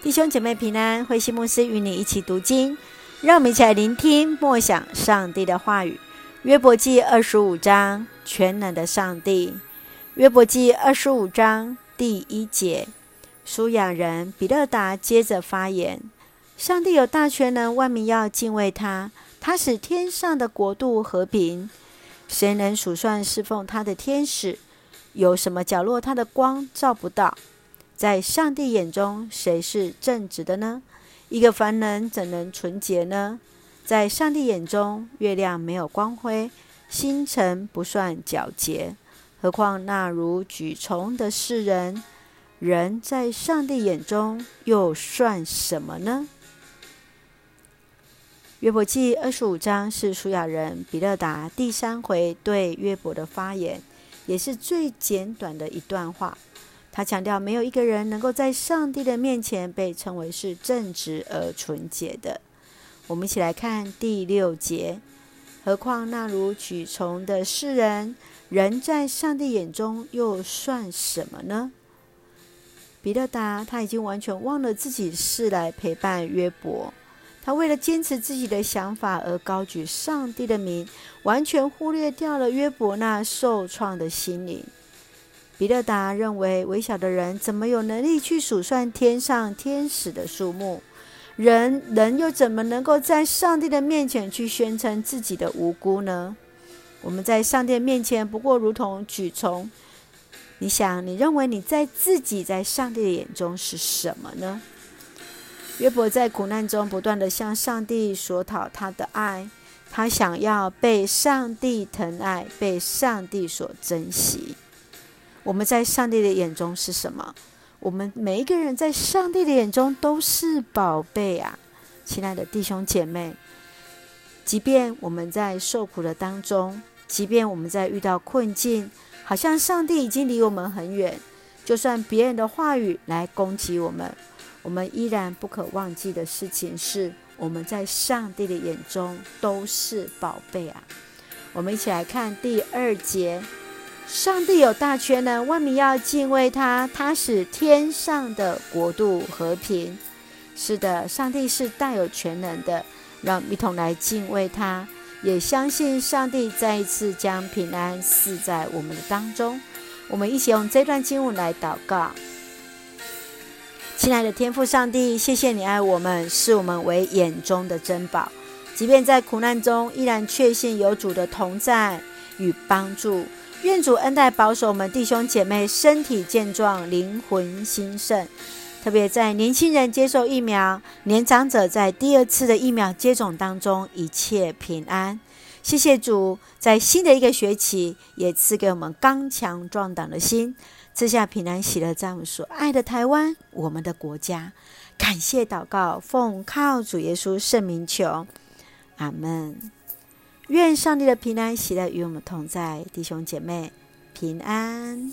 弟兄姐妹平安，慧馨牧师与你一起读经，让我们一起来聆听默想上帝的话语。约伯记二十五章，全能的上帝。约伯记二十五章第一节，书亚人比勒达接着发言：上帝有大权能，万民要敬畏他。他使天上的国度和平，谁能数算侍奉他的天使？有什么角落他的光照不到？在上帝眼中，谁是正直的呢？一个凡人怎能纯洁呢？在上帝眼中，月亮没有光辉，星辰不算皎洁，何况那如蜡虫的世人？人在上帝眼中又算什么呢？约伯记二十五章是书亚人比勒达第三回对约伯的发言，也是最简短的一段话。他强调，没有一个人能够在上帝的面前被称为是正直而纯洁的。我们一起来看第六节。何况那如蜡虫的世人，人在上帝眼中又算什么呢？比勒达他已经完全忘了自己是来陪伴约伯，他为了坚持自己的想法而高举上帝的名，完全忽略掉了约伯那受创的心灵。比勒达认为，微小的人怎么有能力去数算天上天使的数目？人人又怎么能够在上帝的面前去宣称自己的无辜呢？我们在上帝面前不过如同蜡虫。你想，你认为你在自己在上帝的眼中是什么呢？约伯在苦难中不断地向上帝索讨他的爱，他想要被上帝疼爱，被上帝所珍惜。我们在上帝的眼中是什么？我们每一个人在上帝的眼中都是宝贝啊！亲爱的弟兄姐妹，即便我们在受苦的当中，即便我们在遇到困境，好像上帝已经离我们很远，就算别人的话语来攻击我们，我们依然不可忘记的事情是，我们在上帝的眼中都是宝贝啊！我们一起来看第二节。上帝有大权能，万民要敬畏他。他使天上的国度和平。是的，上帝是大有全能的，让一同来敬畏他，也相信上帝再一次将平安赐在我们的当中。我们一起用这段经文来祷告。亲爱的天父上帝，谢谢你爱我们，视我们为眼中的珍宝，即便在苦难中，依然确信有主的同在与帮助。愿主恩待保守我们弟兄姐妹身体健壮、灵魂兴盛，特别在年轻人接受疫苗、年长者在第二次的疫苗接种当中一切平安。谢谢主，在新的一个学期也赐给我们刚强壮胆的心，赐下平安喜乐，在我们所爱的台湾，我们的国家。感谢祷告，奉靠主耶稣圣名求，阿门。愿上帝的平安喜乐与我们同在，弟兄姐妹平安。